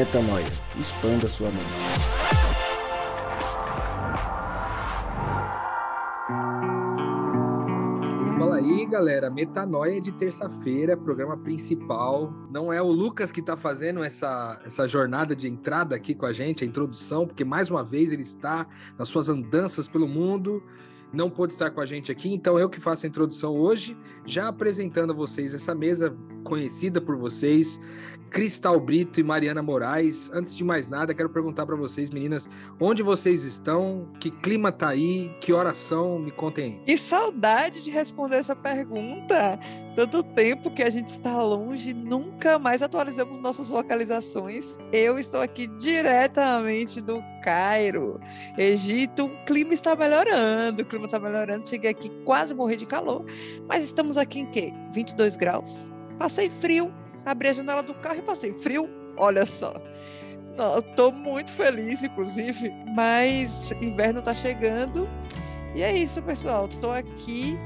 Metanoia. Expanda sua mente. Fala aí, galera. Metanoia de terça-feira, programa principal. Não é o Lucas que está fazendo essa, essa jornada de entrada aqui com a gente, a introdução, porque mais uma vez ele está nas suas andanças pelo mundo não pôde estar com a gente aqui, então eu que faço a introdução hoje, já apresentando a vocês essa mesa conhecida por vocês, Cristal Brito e Mariana Moraes. Antes de mais nada, quero perguntar para vocês, meninas, onde vocês estão? Que clima tá aí? Que oração? Me contem aí. Que saudade de responder essa pergunta. Tanto tempo que a gente está longe, nunca mais atualizamos nossas localizações. Eu estou aqui diretamente do Cairo, Egito. O clima está melhorando, o clima está melhorando. Cheguei aqui quase morrer de calor, mas estamos aqui em quê? 22 graus. Passei frio, abri a janela do carro e passei frio. Olha só. Estou muito feliz, inclusive, mas inverno está chegando. E é isso, pessoal. Estou aqui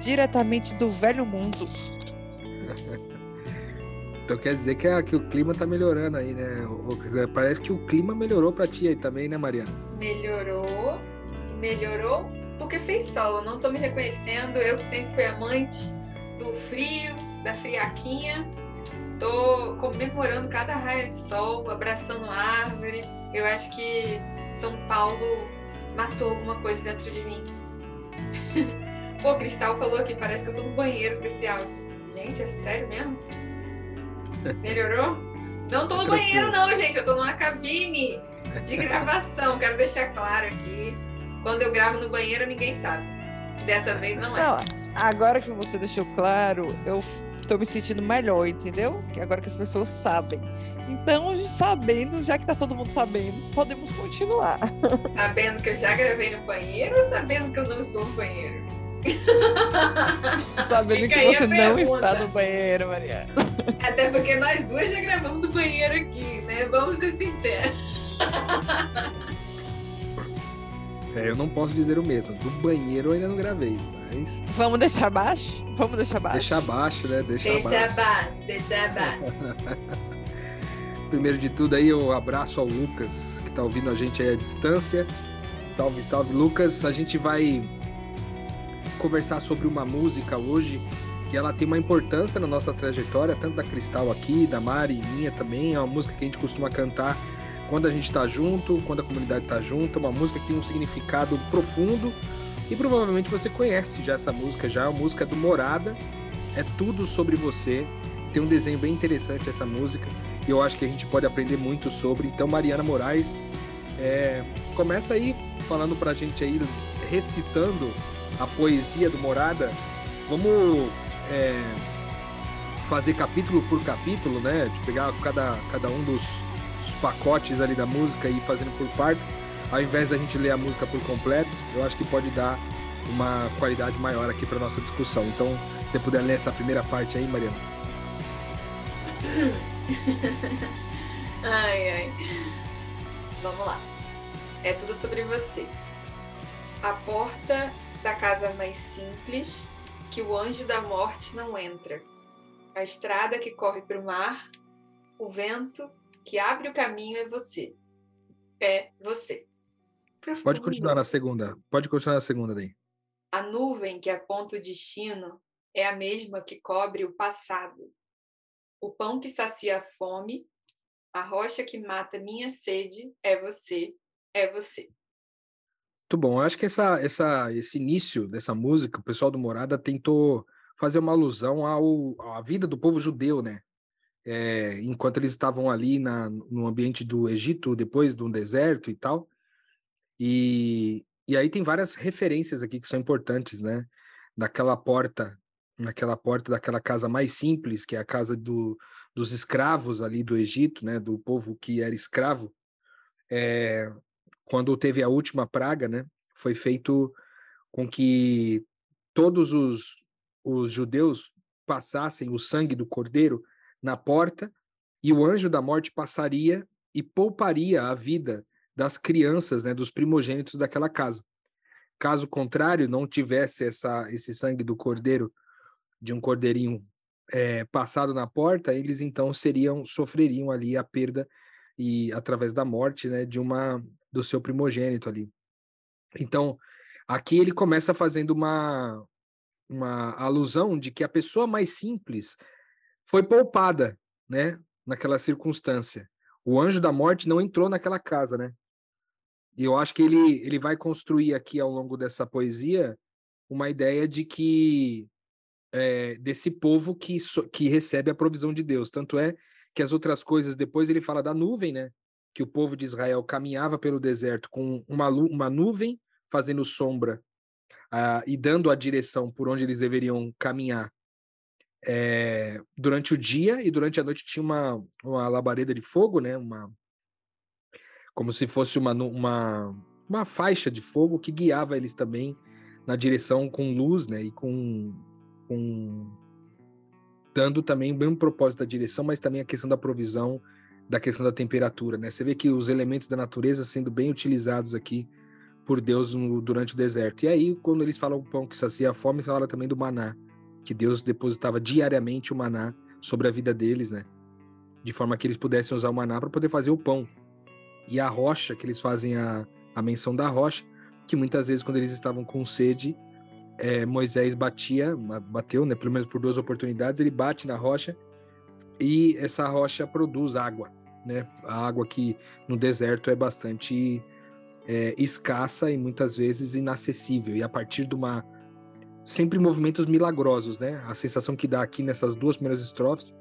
diretamente do velho mundo. Então quer dizer que, a, que o clima tá melhorando aí, né? Parece que o clima melhorou para ti aí também, né, Mariana? Melhorou, melhorou porque fez sol. Eu não tô me reconhecendo, eu que sempre fui amante do frio, da friaquinha. Tô comemorando cada raio de sol, abraçando árvore. Eu acho que São Paulo matou alguma coisa dentro de mim. Pô, Cristal falou que parece que eu tô no banheiro com esse áudio. Gente, é sério mesmo? Melhorou? Não tô no banheiro, não, gente. Eu tô numa cabine de gravação. Quero deixar claro aqui. Quando eu gravo no banheiro, ninguém sabe. Dessa vez não é. Não, agora que você deixou claro, eu tô me sentindo melhor, entendeu? Que agora que as pessoas sabem. Então, sabendo, já que tá todo mundo sabendo, podemos continuar. Sabendo que eu já gravei no banheiro ou sabendo que eu não estou no banheiro? Sabendo que você não está no banheiro, Mariana. Até porque nós duas já gravamos no banheiro aqui, né? Vamos ser sinceros. É, eu não posso dizer o mesmo. Do banheiro eu ainda não gravei, mas... Vamos deixar baixo? Vamos deixar baixo. Deixar baixo, né? Deixar deixa baixo. baixo. Deixa baixo, Primeiro de tudo aí, eu abraço ao Lucas, que tá ouvindo a gente aí à distância. Salve, salve, Lucas. A gente vai conversar sobre uma música hoje que ela tem uma importância na nossa trajetória, tanto da Cristal aqui, da Mari e minha também. É uma música que a gente costuma cantar quando a gente está junto, quando a comunidade está junto. É uma música que tem um significado profundo e provavelmente você conhece já essa música, já é uma música do Morada. É tudo sobre você. Tem um desenho bem interessante essa música e eu acho que a gente pode aprender muito sobre. Então, Mariana Moraes, é, começa aí falando pra gente aí, recitando a poesia do Morada, vamos é, fazer capítulo por capítulo, né? De pegar cada, cada um dos, dos pacotes ali da música e fazendo por partes, ao invés da gente ler a música por completo, eu acho que pode dar uma qualidade maior aqui para nossa discussão. Então, se você puder ler essa primeira parte aí, Mariana. ai, ai. Vamos lá. É tudo sobre você. A porta da casa mais simples, que o anjo da morte não entra. A estrada que corre para o mar, o vento que abre o caminho é você. É você. Profundo. Pode continuar na segunda. Pode continuar na segunda daí. A nuvem que aponta o destino é a mesma que cobre o passado. O pão que sacia a fome, a rocha que mata minha sede é você, é você. Muito bom. Eu acho que essa, essa, esse início dessa música, o pessoal do Morada tentou fazer uma alusão ao, à vida do povo judeu, né? É, enquanto eles estavam ali na, no ambiente do Egito, depois do deserto e tal. E, e aí tem várias referências aqui que são importantes, né? Naquela porta, naquela porta daquela casa mais simples, que é a casa do, dos escravos ali do Egito, né? Do povo que era escravo. É, quando teve a última praga, né, foi feito com que todos os, os judeus passassem o sangue do cordeiro na porta e o anjo da morte passaria e pouparia a vida das crianças, né, dos primogênitos daquela casa. Caso contrário, não tivesse essa, esse sangue do cordeiro, de um cordeirinho é, passado na porta, eles então seriam sofreriam ali a perda e através da morte, né, de uma do seu primogênito ali. Então, aqui ele começa fazendo uma uma alusão de que a pessoa mais simples foi poupada, né, naquela circunstância. O anjo da morte não entrou naquela casa, né? E eu acho que ele, ele vai construir aqui ao longo dessa poesia uma ideia de que é, desse povo que, que recebe a provisão de Deus. Tanto é que as outras coisas, depois ele fala da nuvem, né? Que o povo de Israel caminhava pelo deserto com uma, uma nuvem fazendo sombra uh, e dando a direção por onde eles deveriam caminhar. É, durante o dia e durante a noite tinha uma, uma labareda de fogo, né? Uma, como se fosse uma, uma, uma faixa de fogo que guiava eles também na direção com luz, né? E com, com dando também o mesmo propósito da direção, mas também a questão da provisão, da questão da temperatura, né? Você vê que os elementos da natureza sendo bem utilizados aqui por Deus no, durante o deserto. E aí, quando eles falam o pão que sacia a fome, fala também do maná que Deus depositava diariamente o maná sobre a vida deles, né? De forma que eles pudessem usar o maná para poder fazer o pão. E a rocha, que eles fazem a, a menção da rocha, que muitas vezes, quando eles estavam com sede, é, Moisés batia, bateu, né? Pelo menos por duas oportunidades, ele bate na rocha e essa rocha produz água, né? A água que no deserto é bastante é, escassa e muitas vezes inacessível. E a partir de uma sempre movimentos milagrosos, né? A sensação que dá aqui nessas duas primeiras estrofes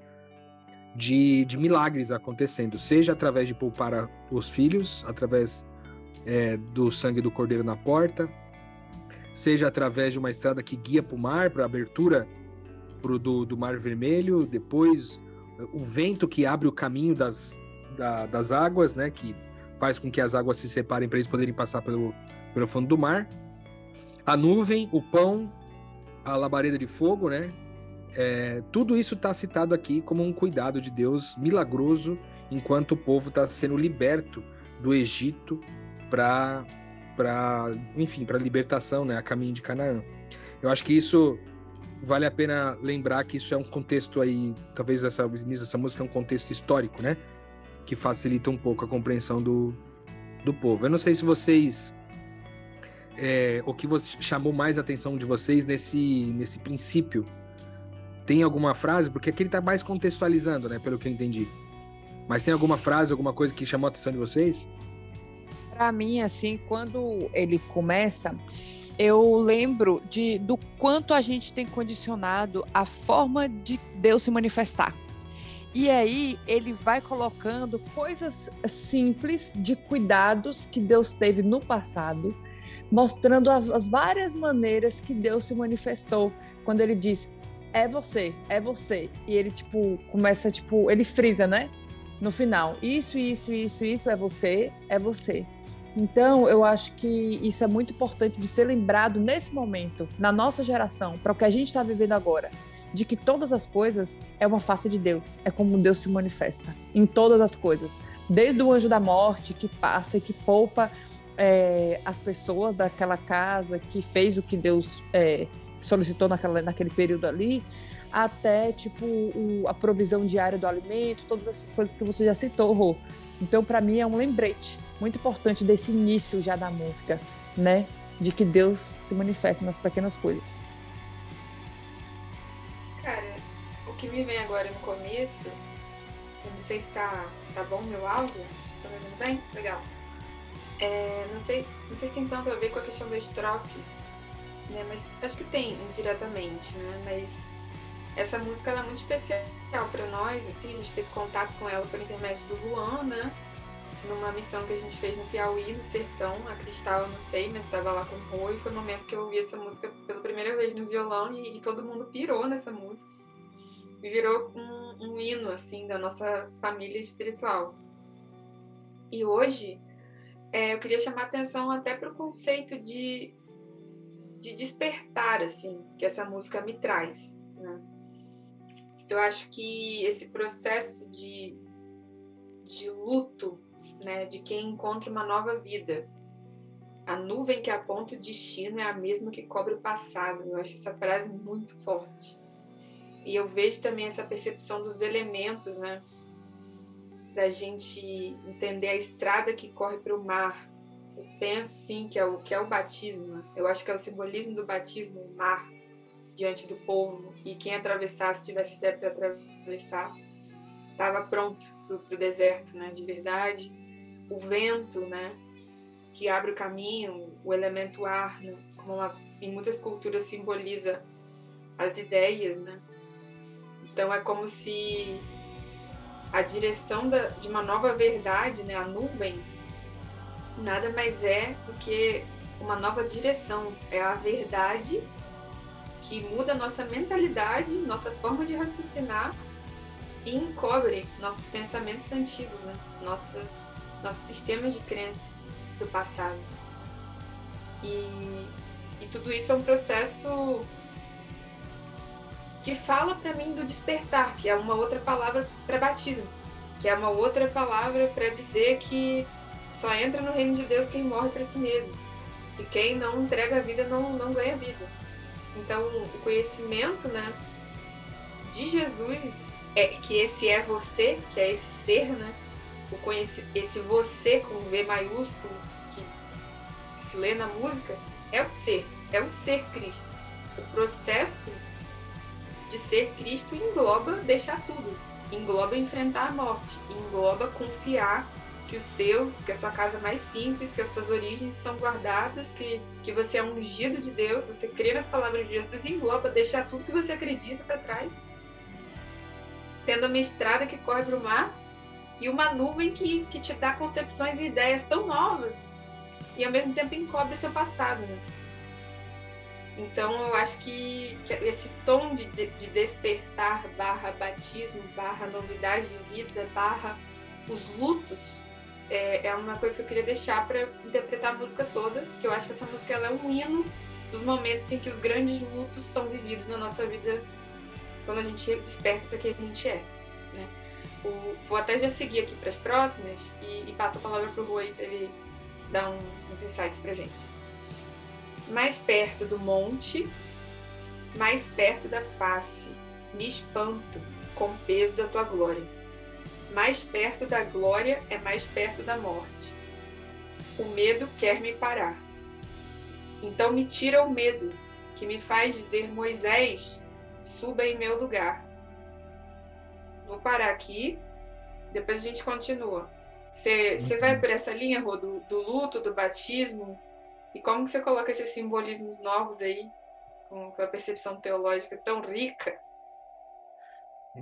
de, de milagres acontecendo, seja através de poupar os filhos, através é, do sangue do cordeiro na porta, seja através de uma estrada que guia para o mar, para a abertura pro, do, do Mar Vermelho, depois o vento que abre o caminho das, da, das águas, né? Que faz com que as águas se separem para eles poderem passar pelo, pelo fundo do mar. A nuvem, o pão, a labareda de fogo, né? É, tudo isso está citado aqui como um cuidado de Deus milagroso enquanto o povo está sendo liberto do Egito para para enfim para libertação né? A caminho de Canaã. Eu acho que isso vale a pena lembrar que isso é um contexto aí talvez essa dessa música é um contexto histórico né? Que facilita um pouco a compreensão do, do povo. Eu não sei se vocês é, o que você, chamou mais a atenção de vocês nesse, nesse princípio? Tem alguma frase? Porque aqui ele está mais contextualizando, né? Pelo que eu entendi. Mas tem alguma frase, alguma coisa que chamou a atenção de vocês? Para mim, assim, quando ele começa, eu lembro de, do quanto a gente tem condicionado a forma de Deus se manifestar. E aí ele vai colocando coisas simples de cuidados que Deus teve no passado mostrando as várias maneiras que Deus se manifestou quando ele diz é você, é você. E ele tipo começa tipo, ele frisa, né? No final, isso, isso, isso, isso é você, é você. Então, eu acho que isso é muito importante de ser lembrado nesse momento, na nossa geração, para o que a gente está vivendo agora, de que todas as coisas é uma face de Deus, é como Deus se manifesta em todas as coisas, desde o anjo da morte que passa e que poupa é, as pessoas daquela casa que fez o que Deus é, solicitou naquela, naquele período ali, até tipo o, a provisão diária do alimento, todas essas coisas que você já citou, Rô. Então, para mim, é um lembrete muito importante desse início já da música, né? De que Deus se manifesta nas pequenas coisas. Cara, o que me vem agora no começo, não sei se tá, tá bom meu áudio, estão me ouvindo bem? Legal. É, não, sei, não sei se tem tanto a ver com a questão da estrofe, né? Mas acho que tem indiretamente, né? Mas essa música é muito especial para nós, assim, a gente teve contato com ela por intermédio do Luan, né? Numa missão que a gente fez no Piauí, no Sertão, a Cristal eu não sei, mas estava lá com o e foi o momento que eu ouvi essa música pela primeira vez no violão e, e todo mundo pirou nessa música. E virou um, um hino, assim, da nossa família espiritual. E hoje, é, eu queria chamar atenção até para o conceito de, de despertar, assim, que essa música me traz. Né? Eu acho que esse processo de, de luto, né, de quem encontra uma nova vida, a nuvem que aponta o destino é a mesma que cobre o passado. Eu acho essa frase muito forte. E eu vejo também essa percepção dos elementos, né? Da gente entender a estrada que corre para o mar. Eu penso sim que é o que é o batismo. Né? Eu acho que é o simbolismo do batismo, o mar diante do povo e quem atravessasse tivesse fé para atravessar estava pronto para o deserto, né? De verdade, o vento, né? Que abre o caminho, o elemento ar, né? como uma, em muitas culturas simboliza as ideias, né? Então é como se a direção da, de uma nova verdade, né, a nuvem, nada mais é do que uma nova direção. É a verdade que muda nossa mentalidade, nossa forma de raciocinar e encobre nossos pensamentos antigos, né? Nossas, nossos sistemas de crenças do passado. E, e tudo isso é um processo que fala para mim do despertar, que é uma outra palavra para batismo, que é uma outra palavra para dizer que só entra no reino de Deus quem morre para si mesmo. E quem não entrega a vida não, não ganha vida. Então, o conhecimento né, de Jesus, é que esse é você, que é esse ser, né? O esse você com V maiúsculo, que, que se lê na música, é o ser, é o ser Cristo. O processo de ser Cristo engloba deixar tudo, engloba enfrentar a morte, engloba confiar que os seus, que a sua casa mais simples, que as suas origens estão guardadas, que, que você é ungido de Deus, você crê nas palavras de Jesus, engloba deixar tudo que você acredita para trás, tendo uma estrada que corre para o mar e uma nuvem que, que te dá concepções e ideias tão novas e ao mesmo tempo encobre seu passado. Né? Então eu acho que, que esse tom de, de, despertar barra batismo, barra novidade de vida, barra os lutos, é, é uma coisa que eu queria deixar para interpretar a música toda, que eu acho que essa música ela é um hino dos momentos em que os grandes lutos são vividos na nossa vida quando a gente desperta para quem a gente é. Né? O, vou até já seguir aqui para as próximas e, e passo a palavra para o Rui para ele dar um, uns insights para gente mais perto do monte, mais perto da face, me espanto com o peso da tua glória. Mais perto da glória é mais perto da morte. O medo quer me parar. Então me tira o medo, que me faz dizer: Moisés, suba em meu lugar. Vou parar aqui, depois a gente continua. Você vai por essa linha, Rô, do, do luto, do batismo, e como que você coloca esses simbolismos novos aí, com a percepção teológica tão rica?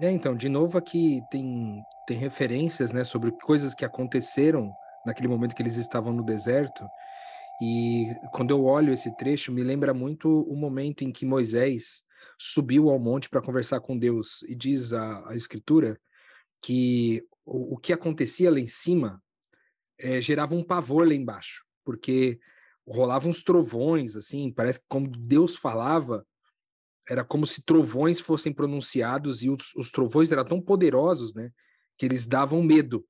É, então, de novo aqui tem, tem referências né, sobre coisas que aconteceram naquele momento que eles estavam no deserto. E quando eu olho esse trecho, me lembra muito o momento em que Moisés subiu ao monte para conversar com Deus. E diz a, a Escritura que o, o, que acontecia lá em cima é, gerava um pavor lá embaixo, porque rolavam uns trovões, assim, parece que como Deus falava, era como se trovões fossem pronunciados e os, os trovões eram tão poderosos, né, que eles davam medo.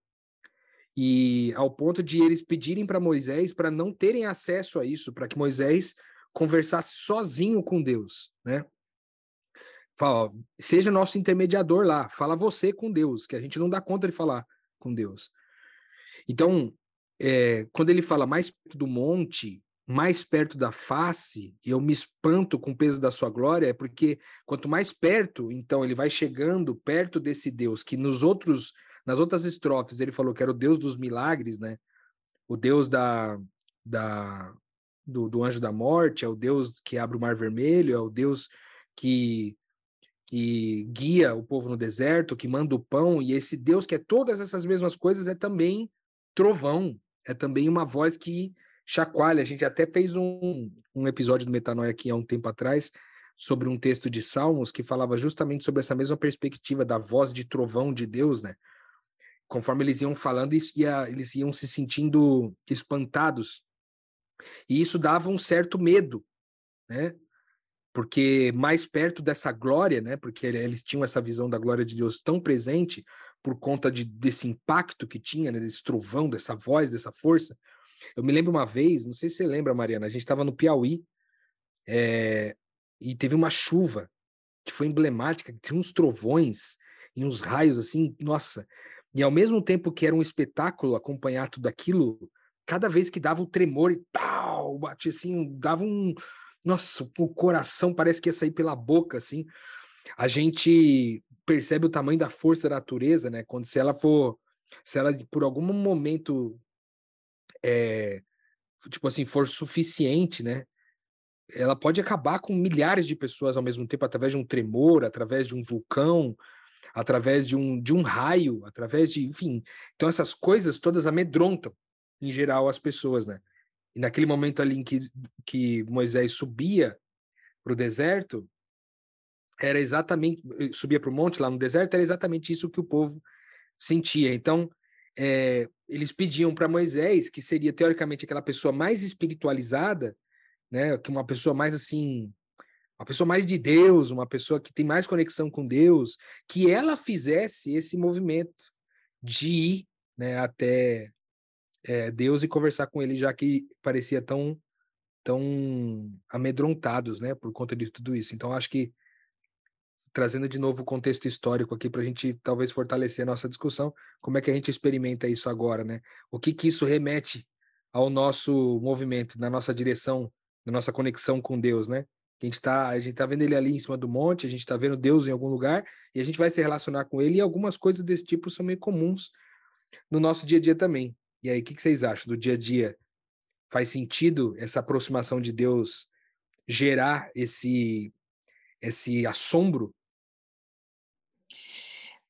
E ao ponto de eles pedirem para Moisés para não terem acesso a isso, para que Moisés conversasse sozinho com Deus, né? Fala, ó, seja nosso intermediador lá, fala você com Deus, que a gente não dá conta de falar com Deus. Então, é, quando ele fala mais perto do monte, mais perto da face, e eu me espanto com o peso da sua glória, é porque quanto mais perto, então ele vai chegando perto desse Deus, que nos outros, nas outras estrofes ele falou que era o Deus dos milagres, né? O Deus da, da do, do anjo da morte, é o Deus que abre o mar vermelho, é o Deus que que guia o povo no deserto, que manda o pão, e esse Deus que é todas essas mesmas coisas é também trovão, é também uma voz que chacoalha. A gente até fez um, um episódio do Metanoia aqui há um tempo atrás sobre um texto de Salmos que falava justamente sobre essa mesma perspectiva da voz de trovão de Deus, né? Conforme eles iam falando, isso ia, eles iam se sentindo espantados. E isso dava um certo medo, né? Porque mais perto dessa glória, né? Porque eles tinham essa visão da glória de Deus tão presente, por conta de, desse impacto que tinha, né, desse trovão, dessa voz, dessa força. Eu me lembro uma vez, não sei se você lembra, Mariana, a gente estava no Piauí é, e teve uma chuva que foi emblemática, tinha uns trovões e uns raios assim, nossa. E ao mesmo tempo que era um espetáculo acompanhar tudo aquilo, cada vez que dava o tremor e tal, batia assim, dava um. Nossa, o coração parece que ia sair pela boca, assim. A gente percebe o tamanho da força da natureza, né? Quando se ela for, se ela por algum momento, é, tipo assim, for suficiente, né? Ela pode acabar com milhares de pessoas ao mesmo tempo através de um tremor, através de um vulcão, através de um, de um raio, através de, enfim. Então essas coisas todas amedrontam em geral as pessoas, né? E naquele momento ali em que, que Moisés subia para o deserto, era exatamente, eh, subia para o monte lá no deserto, era exatamente isso que o povo sentia. Então, é, eles pediam para Moisés, que seria teoricamente aquela pessoa mais espiritualizada, né, que uma pessoa mais assim, uma pessoa mais de Deus, uma pessoa que tem mais conexão com Deus, que ela fizesse esse movimento de ir né, até é, Deus e conversar com ele, já que parecia tão tão amedrontados, né, por conta de tudo isso. Então acho que trazendo de novo o contexto histórico aqui para a gente talvez fortalecer a nossa discussão, como é que a gente experimenta isso agora, né? O que que isso remete ao nosso movimento, na nossa direção, na nossa conexão com Deus, né? A gente está a gente tá vendo ele ali em cima do monte, a gente está vendo Deus em algum lugar e a gente vai se relacionar com ele e algumas coisas desse tipo são meio comuns no nosso dia a dia também. E aí, o que, que vocês acham do dia a dia? Faz sentido essa aproximação de Deus gerar esse esse assombro?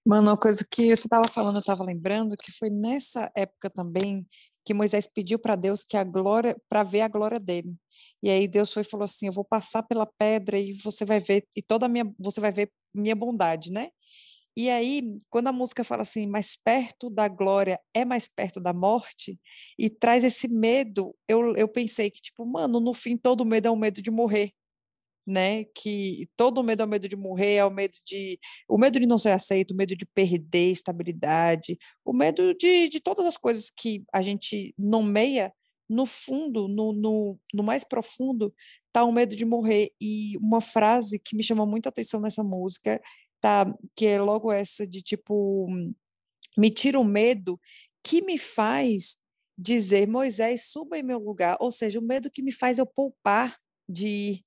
Mano, uma coisa que você estava falando, eu estava lembrando que foi nessa época também que Moisés pediu para Deus que a glória, para ver a glória dele. E aí Deus foi e falou assim: "Eu vou passar pela pedra e você vai ver e toda a minha, você vai ver minha bondade, né?" E aí, quando a música fala assim, mais perto da glória é mais perto da morte, e traz esse medo, eu, eu pensei que, tipo, mano, no fim todo medo é o medo de morrer, né? Que todo medo é o medo de morrer, é o medo de. O medo de não ser aceito, o medo de perder estabilidade, o medo de, de todas as coisas que a gente nomeia, no fundo, no, no, no mais profundo, tá o medo de morrer. E uma frase que me chamou muita atenção nessa música tá? Que é logo essa de tipo, me tira o medo que me faz dizer, Moisés, suba em meu lugar. Ou seja, o medo que me faz eu poupar de ir,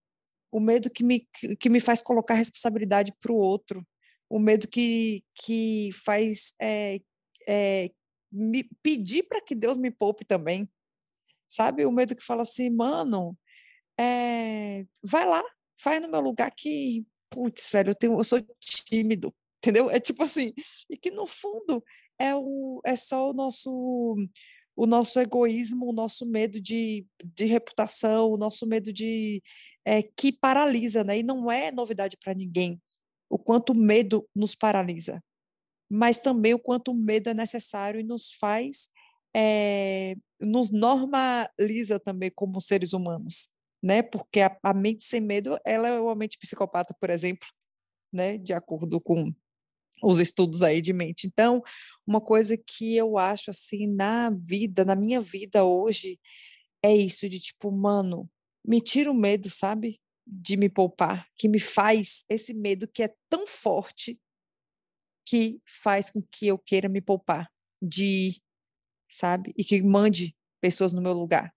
o medo que me, que me faz colocar responsabilidade para o outro, o medo que, que faz é, é, me pedir para que Deus me poupe também. Sabe? O medo que fala assim, mano, é, vai lá, faz no meu lugar que putz, velho, eu, tenho, eu sou tímido, entendeu? É tipo assim, e que no fundo é, o, é só o nosso o nosso egoísmo, o nosso medo de, de reputação, o nosso medo de é, que paralisa, né? E não é novidade para ninguém o quanto o medo nos paralisa, mas também o quanto o medo é necessário e nos faz é, nos normaliza também como seres humanos né? Porque a, a mente sem medo, ela é uma mente psicopata, por exemplo, né? De acordo com os estudos aí de mente. Então, uma coisa que eu acho assim na vida, na minha vida hoje, é isso de tipo, mano, me tira o medo, sabe? De me poupar, que me faz esse medo que é tão forte que faz com que eu queira me poupar de ir, sabe? E que mande pessoas no meu lugar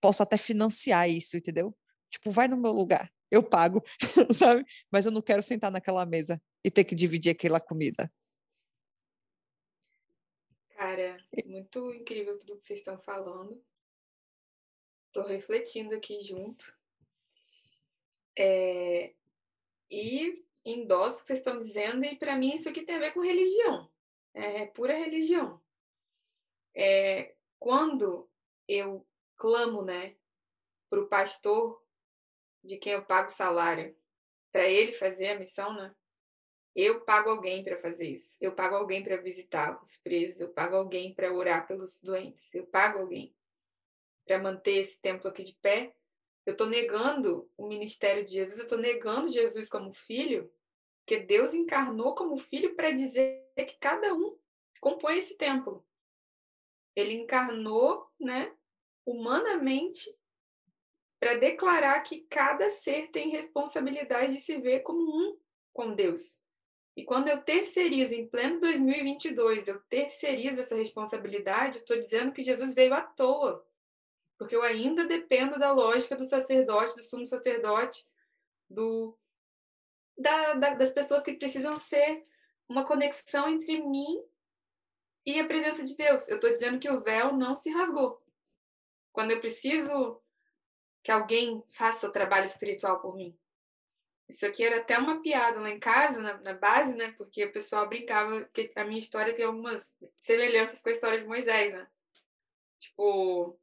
posso até financiar isso, entendeu? Tipo, vai no meu lugar, eu pago, sabe? Mas eu não quero sentar naquela mesa e ter que dividir aquela comida. Cara, muito incrível tudo que vocês estão falando. Estou refletindo aqui junto. É... E endosso o que vocês estão dizendo, e para mim isso aqui tem a ver com religião. É pura religião. É... Quando eu clamo, né, para o pastor de quem eu pago salário, para ele fazer a missão, né? Eu pago alguém para fazer isso. Eu pago alguém para visitar os presos. Eu pago alguém para orar pelos doentes. Eu pago alguém para manter esse templo aqui de pé. Eu estou negando o ministério de Jesus. Eu estou negando Jesus como filho, porque Deus encarnou como filho para dizer que cada um compõe esse templo. Ele encarnou, né, humanamente para declarar que cada ser tem responsabilidade de se ver como um com Deus. E quando eu terceirizo, em pleno 2022, eu terceirizo essa responsabilidade, estou dizendo que Jesus veio à toa. Porque eu ainda dependo da lógica do sacerdote, do sumo sacerdote, do, da, da, das pessoas que precisam ser uma conexão entre mim e a presença de Deus. Eu estou dizendo que o véu não se rasgou. Quando eu preciso que alguém faça o trabalho espiritual por mim. Isso aqui era até uma piada lá em casa, na, na, base, né? Porque o pessoal brincava que a minha história tem algumas semelhanças com a história de Moisés, né? Tipo,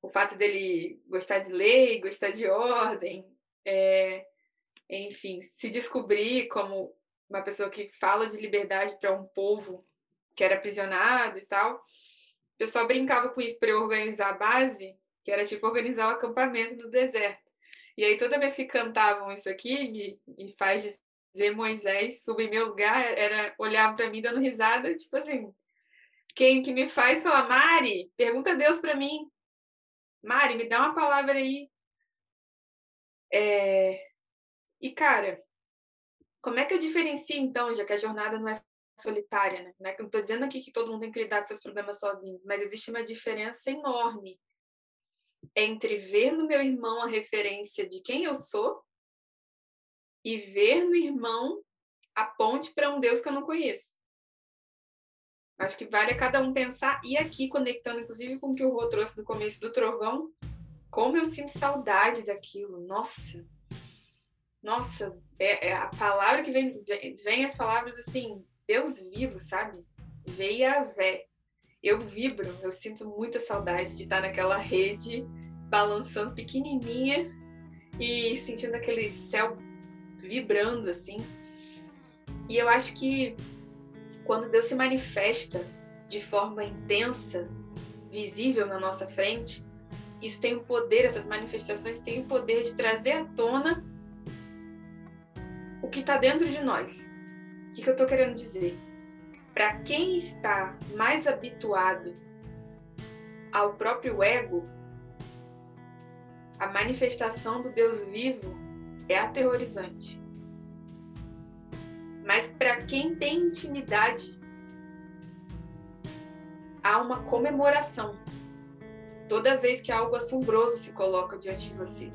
o fato dele gostar de lei, gostar de ordem, é, enfim, se descobrir como uma pessoa que fala de liberdade para um povo que era aprisionado e tal. O pessoal brincava com isso para eu organizar a base, que era tipo organizar o acampamento no deserto. E aí toda vez que cantavam isso aqui, me, faz dizer Moisés, suba em meu lugar, era olhar para mim dando risada, tipo assim, quem que me faz falar, Mari, pergunta a Deus para mim. Mari, me dá uma palavra aí. É... E, cara, como é que eu diferencio, então, já que a jornada não é solitária, né? Não estou dizendo aqui que todo mundo tem que lidar com seus problemas sozinhos, mas existe uma diferença enorme entre ver no meu irmão a referência de quem eu sou e ver no irmão a ponte para um Deus que eu não conheço. Acho que vale a cada um pensar, e aqui conectando inclusive com o que o Rô trouxe do começo do trovão, como eu sinto saudade daquilo. Nossa, nossa, é, é a palavra que vem, vem, vem, as palavras assim, Deus vivo, sabe? Veia vé. Eu vibro, eu sinto muita saudade de estar naquela rede, balançando pequenininha e sentindo aquele céu vibrando assim. E eu acho que quando Deus se manifesta de forma intensa, visível na nossa frente, isso tem o poder, essas manifestações têm o poder de trazer à tona o que está dentro de nós. O que, que eu estou querendo dizer? Para quem está mais habituado ao próprio ego, a manifestação do Deus vivo é aterrorizante. Mas para quem tem intimidade, há uma comemoração toda vez que algo assombroso se coloca diante de você.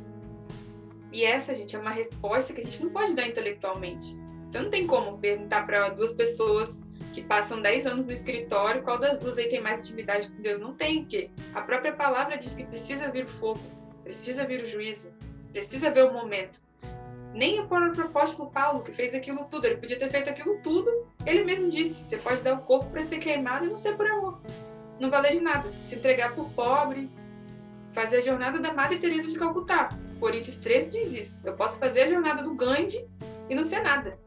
E essa, gente, é uma resposta que a gente não pode dar intelectualmente. Então não tem como perguntar para duas pessoas que passam 10 anos no escritório qual das duas aí tem mais intimidade com Deus. Não tem, porque a própria palavra diz que precisa vir o fogo, precisa vir o juízo, precisa ver o momento. Nem o próprio apóstolo Paulo, que fez aquilo tudo, ele podia ter feito aquilo tudo, ele mesmo disse: você pode dar o corpo para ser queimado e não ser por amor. Não valer de nada. Se entregar por pobre, fazer a jornada da Madre Teresa de Calcutá. Coríntios 13 diz isso. Eu posso fazer a jornada do Gandhi e não ser nada.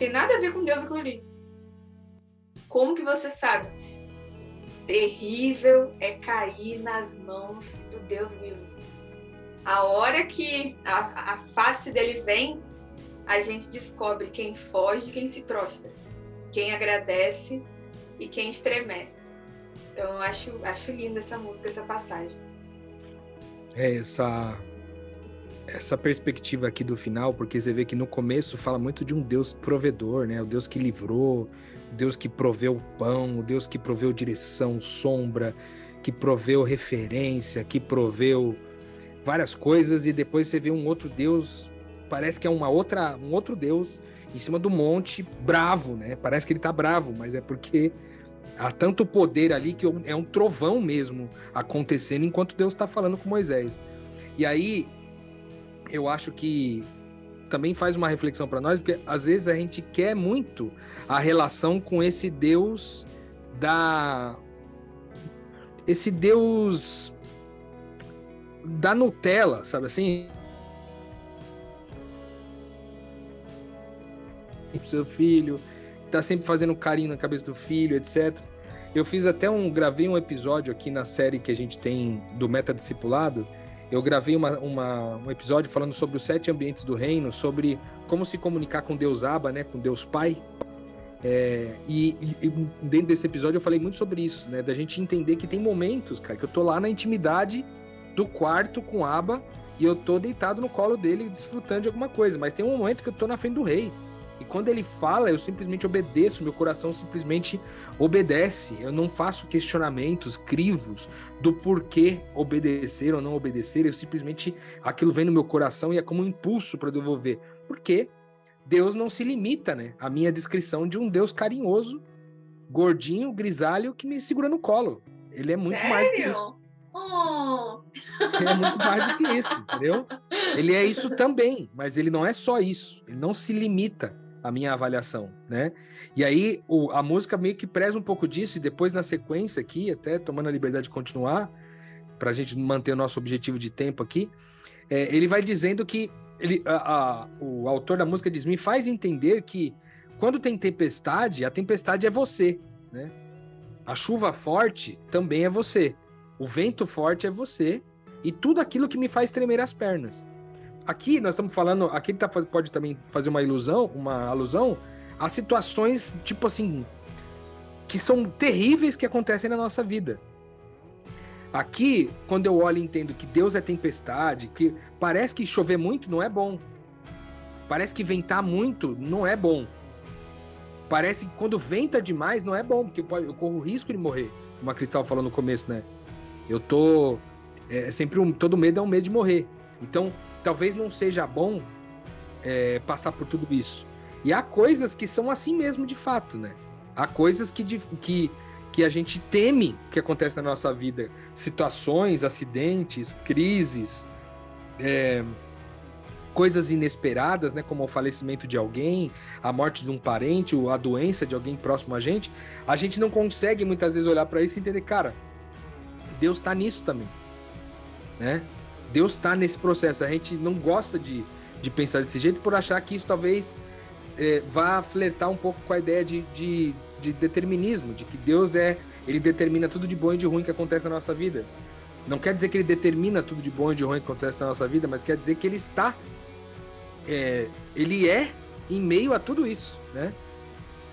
Tem nada a ver com Deus aquilo ali. Como que você sabe? Terrível é cair nas mãos do Deus vivo. A hora que a, a face dele vem, a gente descobre quem foge e quem se prostra, quem agradece e quem estremece. Então acho, acho linda essa música, essa passagem. É, essa essa perspectiva aqui do final, porque você vê que no começo fala muito de um Deus provedor, né? O Deus que livrou, o Deus que proveu pão, o Deus que proveu direção, sombra, que proveu referência, que proveu várias coisas e depois você vê um outro Deus, parece que é uma outra, um outro Deus em cima do monte, bravo, né? Parece que ele tá bravo, mas é porque há tanto poder ali que é um trovão mesmo acontecendo enquanto Deus está falando com Moisés. E aí eu acho que também faz uma reflexão para nós, porque às vezes a gente quer muito a relação com esse Deus da. Esse Deus da Nutella, sabe assim? Seu filho, tá sempre fazendo carinho na cabeça do filho, etc. Eu fiz até um, gravei um episódio aqui na série que a gente tem do Meta Discipulado, eu gravei uma, uma, um episódio falando sobre os sete ambientes do reino, sobre como se comunicar com Deus Abba, né, com Deus Pai. É, e, e, dentro desse episódio eu falei muito sobre isso, né, da gente entender que tem momentos, cara, que eu tô lá na intimidade do quarto com Abba e eu tô deitado no colo dele desfrutando de alguma coisa, mas tem um momento que eu tô na frente do rei. E quando ele fala, eu simplesmente obedeço, meu coração simplesmente obedece. Eu não faço questionamentos, crivos do porquê obedecer ou não obedecer. Eu simplesmente aquilo vem no meu coração e é como um impulso para devolver. Porque Deus não se limita, né? A minha descrição de um Deus carinhoso, gordinho, grisalho que me segura no colo. Ele é muito Sério? mais que isso. Oh, é muito mais do que isso, entendeu? Ele é isso também, mas ele não é só isso. Ele não se limita à minha avaliação, né? E aí o- a música meio que preza um pouco disso, e depois na sequência aqui, até tomando a liberdade de continuar, para a gente manter o nosso objetivo de tempo aqui, é, ele vai dizendo que ele, a- a- o autor da música diz: me faz entender que quando tem tempestade, a tempestade é você, né? A chuva forte também é você. O vento forte é você e tudo aquilo que me faz tremer as pernas. Aqui nós estamos falando, aqui ele tá, pode também fazer uma ilusão, uma alusão a situações tipo assim que são terríveis que acontecem na nossa vida. Aqui, quando eu olho e entendo que Deus é tempestade, que parece que chover muito não é bom. Parece que ventar muito não é bom. Parece que quando venta demais não é bom, porque eu corro o risco de morrer. Como a Cristal falou no começo, né? Eu tô. É sempre um. Todo medo é um medo de morrer. Então, talvez não seja bom é, passar por tudo isso. E há coisas que são assim mesmo, de fato, né? Há coisas que, que, que a gente teme que acontece na nossa vida. Situações, acidentes, crises, é, coisas inesperadas, né? Como o falecimento de alguém, a morte de um parente, ou a doença de alguém próximo a gente. A gente não consegue muitas vezes olhar para isso e entender, cara, Deus está nisso também, né? Deus está nesse processo. A gente não gosta de, de pensar desse jeito por achar que isso talvez é, vá flertar um pouco com a ideia de, de, de determinismo, de que Deus é, ele determina tudo de bom e de ruim que acontece na nossa vida. Não quer dizer que ele determina tudo de bom e de ruim que acontece na nossa vida, mas quer dizer que ele está, é, ele é em meio a tudo isso, né?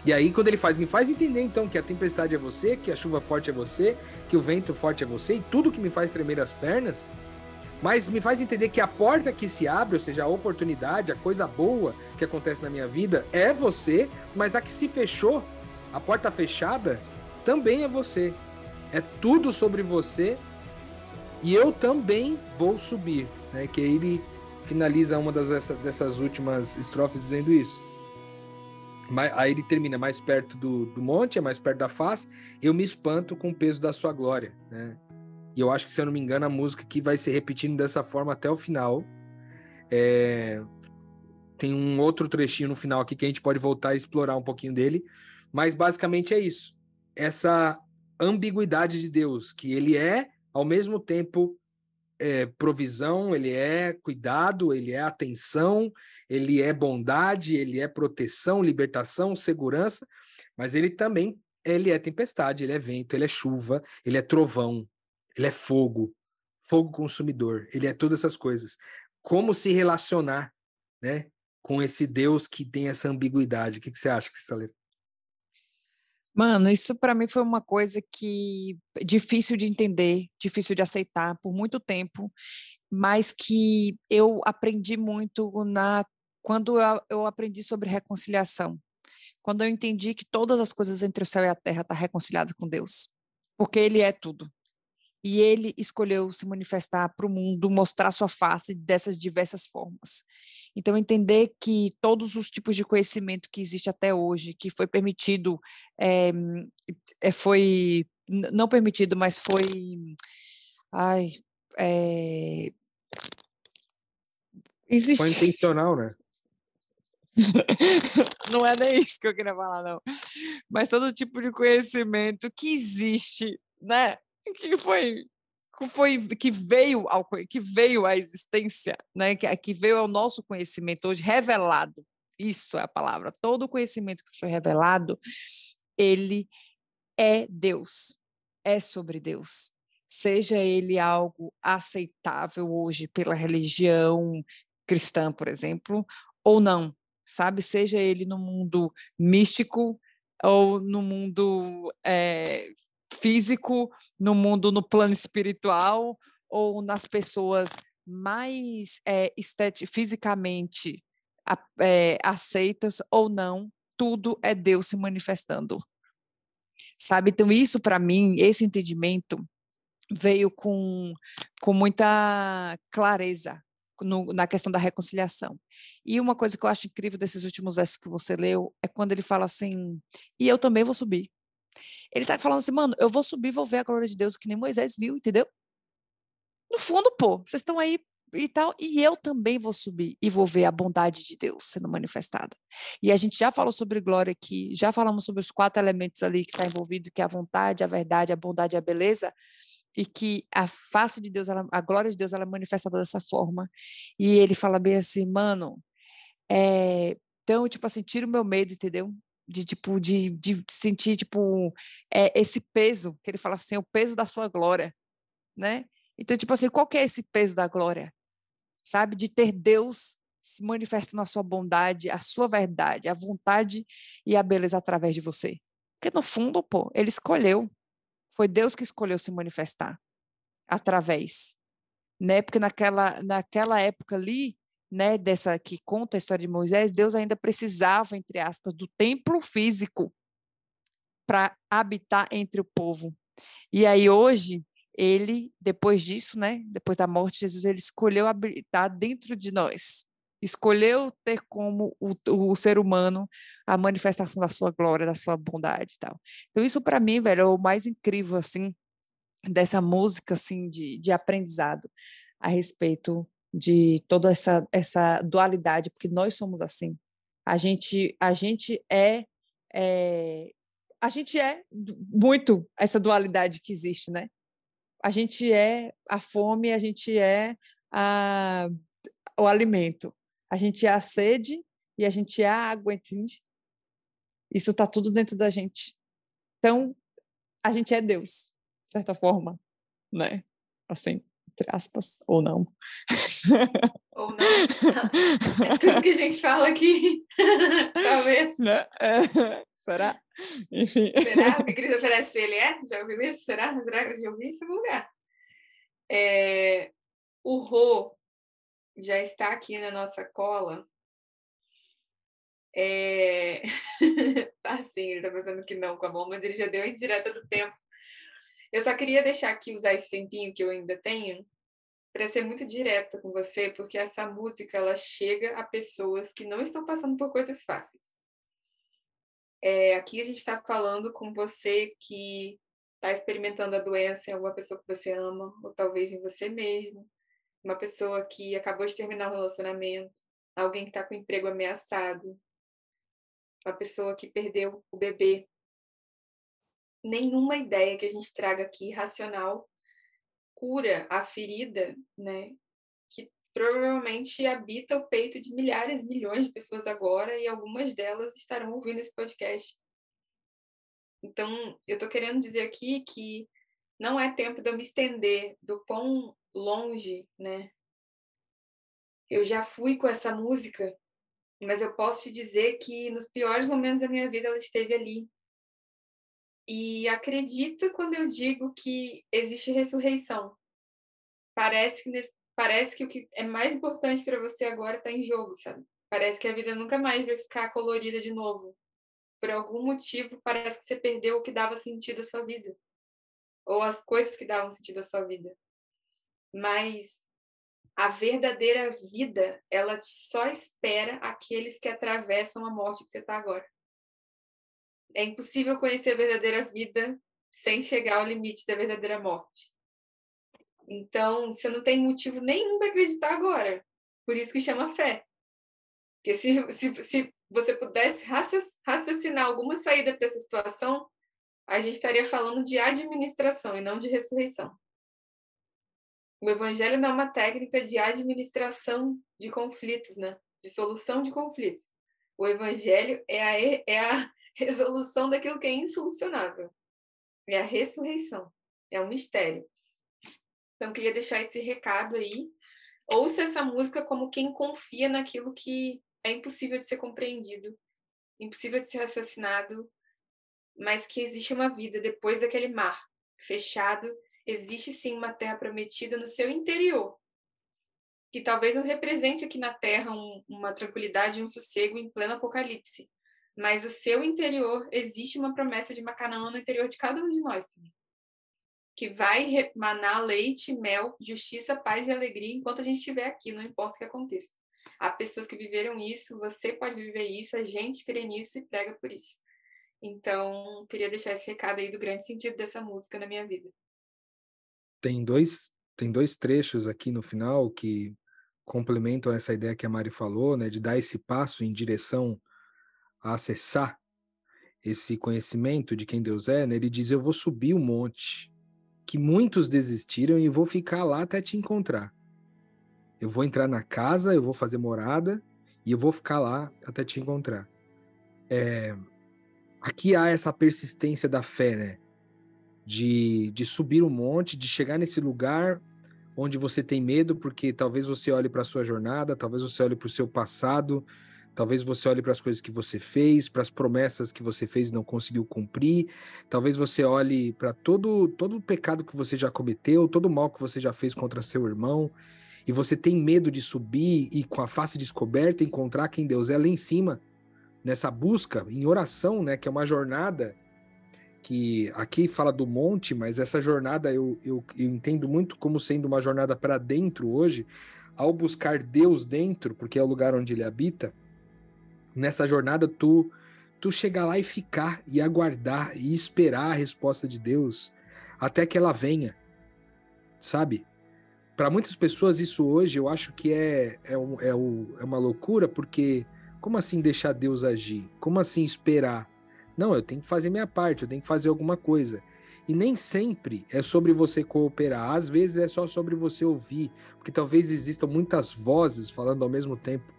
E aí, quando ele faz, me faz entender então que a tempestade é você, que a chuva forte é você, que o vento forte é você, e tudo que me faz tremer as pernas, mas me faz entender que a porta que se abre, ou seja, a oportunidade, a coisa boa que acontece na minha vida, é você, mas a que se fechou, a porta fechada, também é você. É tudo sobre você e eu também vou subir. Né? Que ele finaliza uma das, essa- dessas últimas estrofes dizendo isso. Aí ele termina mais perto do, do monte, é mais perto da face, eu me espanto com o peso da sua glória. Né? E eu acho que, se eu não me engano, a música que vai se repetindo dessa forma até o final. É, Tem um outro trechinho no final aqui que a gente pode voltar a explorar um pouquinho dele. Mas basicamente é isso. Essa ambiguidade de Deus, que ele é, ao mesmo tempo, é, provisão, ele é cuidado, ele é atenção, ele é bondade, ele é proteção, libertação, segurança, mas ele também ele é tempestade, ele é vento, ele é chuva, ele é trovão, ele é fogo, fogo consumidor, ele é todas essas coisas. Como se relacionar, né, com esse Deus que tem essa ambiguidade? O que, que você acha, Cristaleiro? Mano, isso para mim foi uma coisa que difícil de entender, difícil de aceitar por muito tempo, mas que eu aprendi muito na quando eu, eu aprendi sobre reconciliação. Quando eu entendi que todas as coisas entre o céu e a terra estão tá reconciliadas com Deus, porque Ele é tudo. E Ele escolheu se manifestar para o mundo, mostrar sua face dessas diversas formas. Então, entender que todos os tipos de conhecimento que existe até hoje, que foi permitido, é, foi não permitido, mas foi, ai, é, Foi existe, intencional, né? não é nem isso que eu queria falar, não. Mas todo tipo de conhecimento que existe, né? Que foi que foi que veio ao que veio à existência, né? Que, que veio ao nosso conhecimento hoje revelado. Isso é a palavra. Todo o conhecimento que foi revelado, ele é Deus. É sobre Deus. Seja ele algo aceitável hoje pela religião cristã, por exemplo, ou não, sabe? Seja ele no mundo místico ou no mundo eh, físico, no mundo no plano espiritual ou nas pessoas mais esteti- fisicamente é, aceitas ou não, tudo é Deus se manifestando. Sabe? Então, isso para mim, esse entendimento veio com, com muita clareza no, na questão da reconciliação. E uma coisa que eu acho incrível desses últimos versos que você leu é quando ele fala assim: e eu também vou subir. Ele está falando assim, mano, eu vou subir, vou ver a glória de Deus que nem Moisés viu, entendeu? No fundo, pô, vocês estão aí e tal, e eu também vou subir e vou ver a bondade de Deus sendo manifestada. E a gente já falou sobre glória aqui, já falamos sobre os quatro elementos ali que está envolvido, que é a vontade, a verdade, a bondade a beleza, e que a face de Deus, ela, a glória de Deus, ela é manifestada dessa forma. E ele fala bem assim, mano, é, então, tipo assim, tira o meu medo, entendeu? De, tipo, de, de sentir, tipo, é, esse peso, que ele fala assim, o peso da sua glória, né? Então, tipo assim, qual é esse peso da glória? Sabe? De ter Deus se manifestando a sua bondade, a sua verdade, a vontade e a beleza através de você. Porque no fundo, pô, ele escolheu. Foi Deus que escolheu se manifestar através, né? Porque naquela naquela época ali, né, dessa que conta a história de Moisés, Deus ainda precisava, entre aspas, do templo físico para habitar entre o povo. E aí hoje ele, depois disso, né, depois da morte de Jesus, ele escolheu habitar dentro de nós. Escolheu ter como o, o ser humano a manifestação da sua glória, da sua bondade e tal. Então, isso para mim, velho, é o mais incrível, assim, dessa música, assim, de, de aprendizado a respeito de toda essa, essa dualidade, porque nós somos assim. A gente, a gente é, é a gente é muito essa dualidade que existe, né? a gente é a fome, a gente é a, o alimento, a gente é a sede e a gente é a água, entende? Isso está tudo dentro da gente. Então, a gente é Deus, de certa forma, né? Assim, entre aspas, ou não. Ou não. É tudo que a gente fala aqui. Talvez. Né? É, será? Enfim. Será? O que Cristo oferece ele é? Já ouviu isso? Será? Será que eu já ouvi isso em algum lugar? É, o Rô já está aqui na nossa cola. É... tá sim, ele tá pensando que não com a mão, mas ele já deu a indireta do tempo. Eu só queria deixar aqui, usar esse tempinho que eu ainda tenho, para ser muito direta com você, porque essa música ela chega a pessoas que não estão passando por coisas fáceis. É, aqui a gente está falando com você que está experimentando a doença em alguma pessoa que você ama, ou talvez em você mesmo, uma pessoa que acabou de terminar o relacionamento, alguém que está com o emprego ameaçado, uma pessoa que perdeu o bebê. Nenhuma ideia que a gente traga aqui racional cura a ferida, né, que provavelmente habita o peito de milhares, milhões de pessoas agora e algumas delas estarão ouvindo esse podcast. Então, eu estou querendo dizer aqui que não é tempo de eu me estender do quão longe, né? Eu já fui com essa música, mas eu posso te dizer que nos piores momentos da minha vida ela esteve ali, e acredita quando eu digo que existe ressurreição. Parece que, parece que o que é mais importante para você agora está em jogo, sabe? Parece que a vida nunca mais vai ficar colorida de novo. Por algum motivo, parece que você perdeu o que dava sentido à sua vida. Ou as coisas que davam sentido à sua vida. Mas a verdadeira vida, ela só espera aqueles que atravessam a morte que você está agora. É impossível conhecer a verdadeira vida sem chegar ao limite da verdadeira morte. Então, você não tem motivo nenhum para acreditar agora. Por isso que chama fé. Porque se, se, se você pudesse raciocinar alguma saída para essa situação, a gente estaria falando de administração e não de ressurreição. O evangelho não é uma técnica de administração de conflitos, né? De solução de conflitos. O evangelho é a, é a resolução daquilo que é insolucionável. É a ressurreição. É um mistério. Então, queria deixar esse recado aí. Ouça essa música como quem confia naquilo que é impossível de ser compreendido, impossível de ser raciocinado, mas que existe uma vida depois daquele mar fechado. Existe sim uma terra prometida no seu interior. que talvez eu represente aqui na Terra um, uma tranquilidade e um sossego em pleno apocalipse. Mas o seu interior existe uma promessa de Macanã no interior de cada um de nós também. Que vai manar leite, mel, justiça, paz e alegria enquanto a gente estiver aqui, não importa o que aconteça. Há pessoas que viveram isso, você pode viver isso, a gente crê nisso e prega por isso. Então, queria deixar esse recado aí do grande sentido dessa música na minha vida. Tem dois, tem dois trechos aqui no final que complementam essa ideia que a Mari falou, né, de dar esse passo em direção a acessar esse conhecimento de quem Deus é, né? Ele diz: "Eu vou subir o monte que muitos desistiram e vou ficar lá até te encontrar. Eu vou entrar na casa, eu vou fazer morada e eu vou ficar lá até te encontrar." É, aqui há essa persistência da fé, né? De, de subir o monte, de chegar nesse lugar onde você tem medo, porque talvez você olhe para a sua jornada, talvez você olhe para o seu passado, talvez você olhe para as coisas que você fez, para as promessas que você fez e não conseguiu cumprir, talvez você olhe para todo, todo o pecado que você já cometeu, todo o mal que você já fez contra seu irmão, e você tem medo de subir e com a face descoberta encontrar quem Deus é lá em cima, nessa busca, em oração, né, que é uma jornada que aqui fala do monte, mas essa jornada eu, eu, eu entendo muito como sendo uma jornada para dentro hoje, ao buscar Deus dentro, porque é o lugar onde ele habita. Nessa jornada tu tu chegar lá e ficar e aguardar e esperar a resposta de Deus até que ela venha. Sabe? Para muitas pessoas isso hoje eu acho que é é, um, é, um, é uma loucura, porque como assim deixar Deus agir? Como assim esperar? Não, eu tenho que fazer minha parte, eu tenho que fazer alguma coisa. E nem sempre é sobre você cooperar, às vezes é só sobre você ouvir, porque talvez existam muitas vozes falando ao mesmo tempo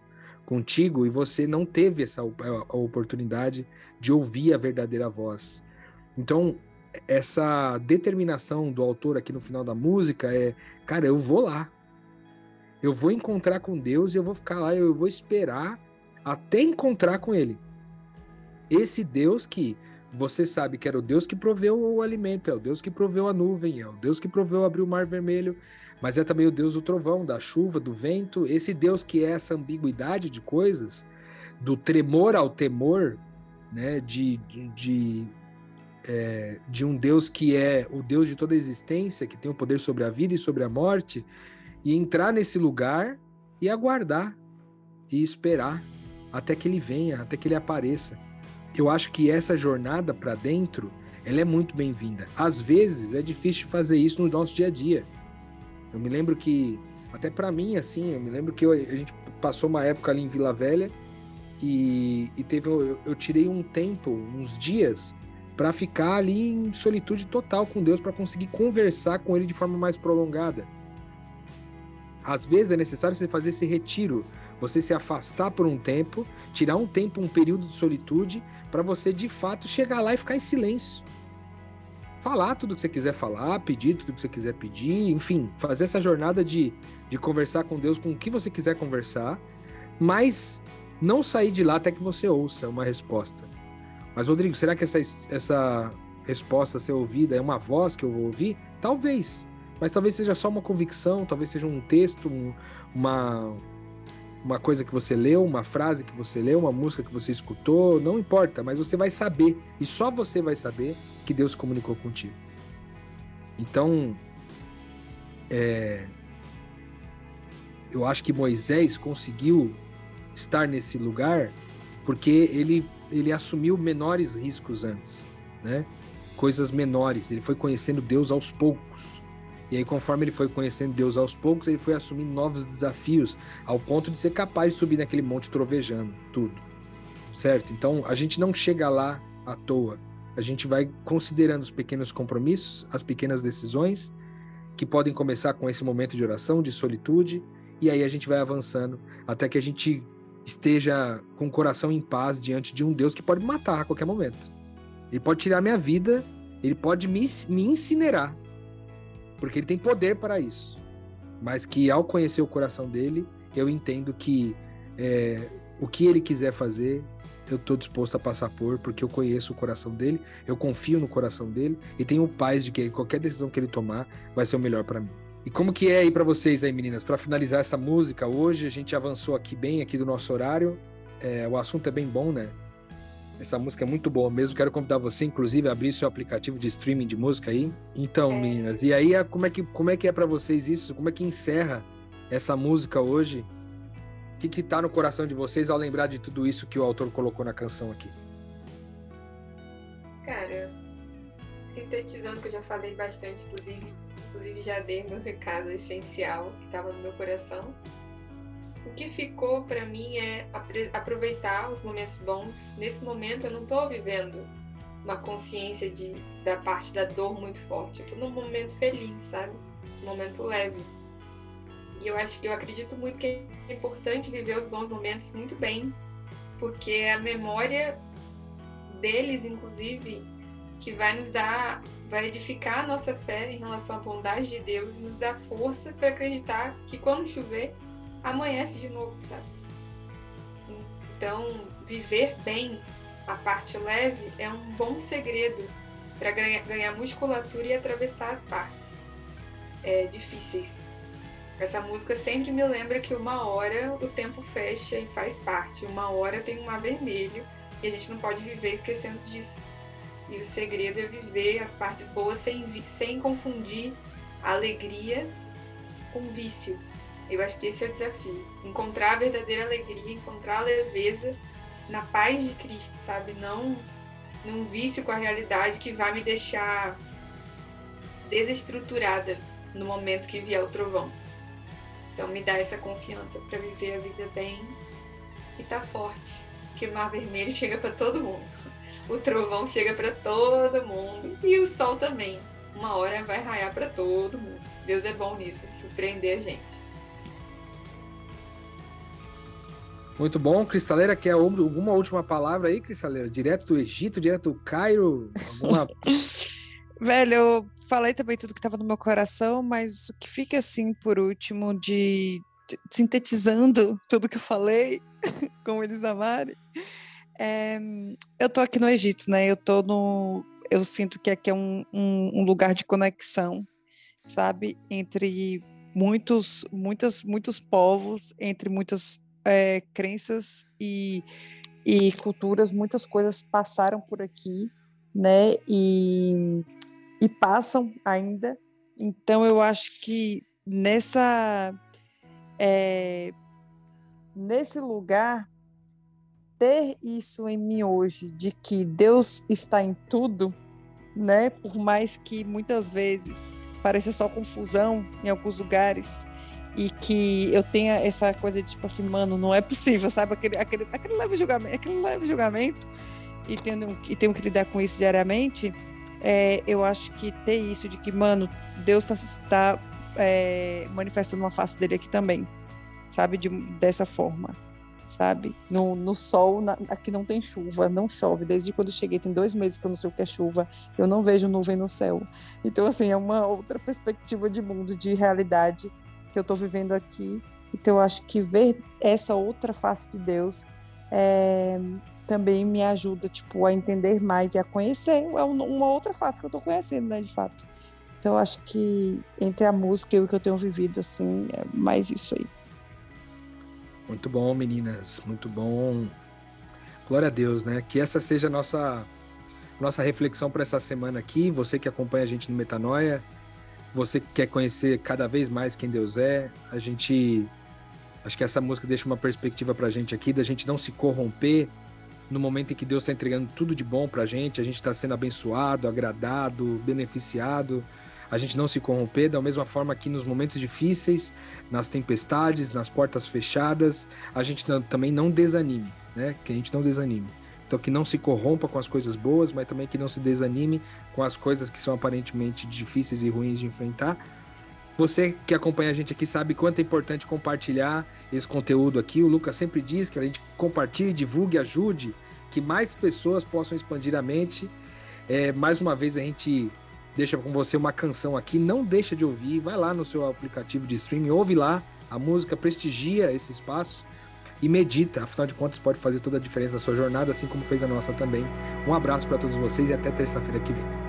contigo e você não teve essa oportunidade de ouvir a verdadeira voz. Então, essa determinação do autor aqui no final da música é, cara, eu vou lá. Eu vou encontrar com Deus e eu vou ficar lá, eu vou esperar até encontrar com ele. Esse Deus que você sabe que era o Deus que proveu o alimento, é o Deus que proveu a nuvem, é o Deus que proveu abrir o mar vermelho, mas é também o Deus do trovão, da chuva, do vento. Esse Deus que é essa ambiguidade de coisas, do tremor ao temor, né? De, de, de, é, de um Deus que é o Deus de toda a existência, que tem o poder sobre a vida e sobre a morte, e entrar nesse lugar e aguardar e esperar até que ele venha, até que ele apareça eu acho que essa jornada para dentro, ela é muito bem-vinda. Às vezes é difícil fazer isso no nosso dia a dia. Eu me lembro que, até para mim, assim, eu me lembro que eu, a gente passou uma época ali em Vila Velha e, e teve, eu, eu tirei um tempo, uns dias, para ficar ali em solitude total com Deus, para conseguir conversar com Ele de forma mais prolongada. Às vezes é necessário você fazer esse retiro, você se afastar por um tempo, tirar um tempo, um período de solitude, para você de fato chegar lá e ficar em silêncio. Falar tudo que você quiser falar, pedir tudo que você quiser pedir, enfim, fazer essa jornada de, de conversar com Deus com o que você quiser conversar, mas não sair de lá até que você ouça uma resposta. Mas, Rodrigo, será que essa, essa resposta ser ouvida é uma voz que eu vou ouvir? Talvez. Mas talvez seja só uma convicção, talvez seja um texto, um, uma, uma coisa que você leu, uma frase que você leu, uma música que você escutou, não importa, mas você vai saber, e só você vai saber que Deus comunicou contigo. Então, é, eu acho que Moisés conseguiu estar nesse lugar porque ele, ele assumiu menores riscos antes, né? Coisas menores, ele foi conhecendo Deus aos poucos. E aí, conforme ele foi conhecendo Deus aos poucos, ele foi assumindo novos desafios, ao ponto de ser capaz de subir naquele monte trovejando, tudo. Certo? Então, a gente não chega lá à toa. A gente vai considerando os pequenos compromissos, as pequenas decisões, que podem começar com esse momento de oração, de solitude, e aí a gente vai avançando até que a gente esteja com o coração em paz diante de um Deus que pode me matar a qualquer momento. Ele pode tirar minha vida, ele pode me, me incinerar, porque ele tem poder para isso. Mas que ao conhecer o coração dele, eu entendo que é, o que ele quiser fazer, eu estou disposto a passar por, porque eu conheço o coração dele, eu confio no coração dele e tenho paz de que qualquer decisão que ele tomar vai ser o melhor para mim. E como que é aí para vocês aí, meninas? Para finalizar essa música hoje, a gente avançou aqui bem aqui do nosso horário. É, o assunto é bem bom, né? Essa música é muito boa mesmo. Quero convidar você, inclusive, a abrir seu aplicativo de streaming de música aí. Então, é. meninas, e aí como é que como é que é para vocês isso? Como é que encerra essa música hoje? O que que tá no coração de vocês ao lembrar de tudo isso que o autor colocou na canção aqui? Cara, sintetizando que eu já falei bastante, inclusive, inclusive já dei meu recado essencial que estava no meu coração o que ficou para mim é aproveitar os momentos bons. Nesse momento eu não estou vivendo uma consciência de, da parte da dor muito forte. Estou num momento feliz, sabe? Um momento leve. E eu acho, eu acredito muito que é importante viver os bons momentos muito bem, porque a memória deles, inclusive, que vai nos dar, vai edificar a nossa fé em relação à bondade de Deus, nos dá força para acreditar que quando chover amanhece de novo, sabe? Então, viver bem a parte leve é um bom segredo para ganhar musculatura e atravessar as partes é, difíceis. Essa música sempre me lembra que uma hora o tempo fecha e faz parte, uma hora tem um mar vermelho e a gente não pode viver esquecendo disso. E o segredo é viver as partes boas sem, sem confundir a alegria com vício. Eu acho que esse é o desafio. Encontrar a verdadeira alegria, encontrar a leveza na paz de Cristo, sabe? Não num vício com a realidade que vai me deixar desestruturada no momento que vier o trovão. Então me dá essa confiança para viver a vida bem e tá forte. Que o mar vermelho chega para todo mundo. O trovão chega para todo mundo e o sol também. Uma hora vai raiar para todo mundo. Deus é bom nisso, surpreender a gente. Muito bom. Cristaleira, quer alguma última palavra aí, Cristaleira? Direto do Egito, direto do Cairo? Alguma... Velho, eu falei também tudo que estava no meu coração, mas o que fica assim por último de, de sintetizando tudo que eu falei com eles amarem. É, eu tô aqui no Egito, né? Eu tô no. Eu sinto que aqui é um, um, um lugar de conexão, sabe? Entre muitos, muitos, muitos povos, entre muitas é, crenças e, e culturas, muitas coisas passaram por aqui, né? E, e passam ainda. Então eu acho que nessa é, nesse lugar ter isso em mim hoje de que Deus está em tudo, né? Por mais que muitas vezes pareça só confusão em alguns lugares, e que eu tenha essa coisa de tipo assim, mano, não é possível, sabe? Aquele, aquele, aquele leve julgamento, aquele leve julgamento e, tendo, e tenho que lidar com isso diariamente, é, eu acho que ter isso de que, mano, Deus está tá, é, manifestando uma face dele aqui também, sabe? De, dessa forma, sabe? No, no sol, na, aqui não tem chuva, não chove. Desde quando eu cheguei, tem dois meses que eu não sei o que é chuva, eu não vejo nuvem no céu. Então, assim, é uma outra perspectiva de mundo, de realidade que eu estou vivendo aqui. Então, eu acho que ver essa outra face de Deus é, também me ajuda, tipo, a entender mais e a conhecer é uma outra face que eu estou conhecendo, né, de fato. Então, acho que entre a música e o que eu tenho vivido, assim, é mais isso aí. Muito bom, meninas, muito bom. Glória a Deus, né? Que essa seja a nossa nossa reflexão para essa semana aqui. Você que acompanha a gente no Metanoia, você que quer conhecer cada vez mais quem Deus é, a gente. Acho que essa música deixa uma perspectiva pra gente aqui, da gente não se corromper no momento em que Deus está entregando tudo de bom pra gente, a gente está sendo abençoado, agradado, beneficiado, a gente não se corromper, da mesma forma que nos momentos difíceis, nas tempestades, nas portas fechadas, a gente não, também não desanime, né? Que a gente não desanime. Então, que não se corrompa com as coisas boas, mas também que não se desanime com as coisas que são aparentemente difíceis e ruins de enfrentar. Você que acompanha a gente aqui sabe quanto é importante compartilhar esse conteúdo aqui. O Lucas sempre diz que a gente compartilhe, divulgue, ajude, que mais pessoas possam expandir a mente. É, mais uma vez a gente deixa com você uma canção aqui, não deixa de ouvir, vai lá no seu aplicativo de streaming, ouve lá a música, prestigia esse espaço e medita, afinal de contas pode fazer toda a diferença na sua jornada, assim como fez a nossa também. Um abraço para todos vocês e até terça-feira que vem.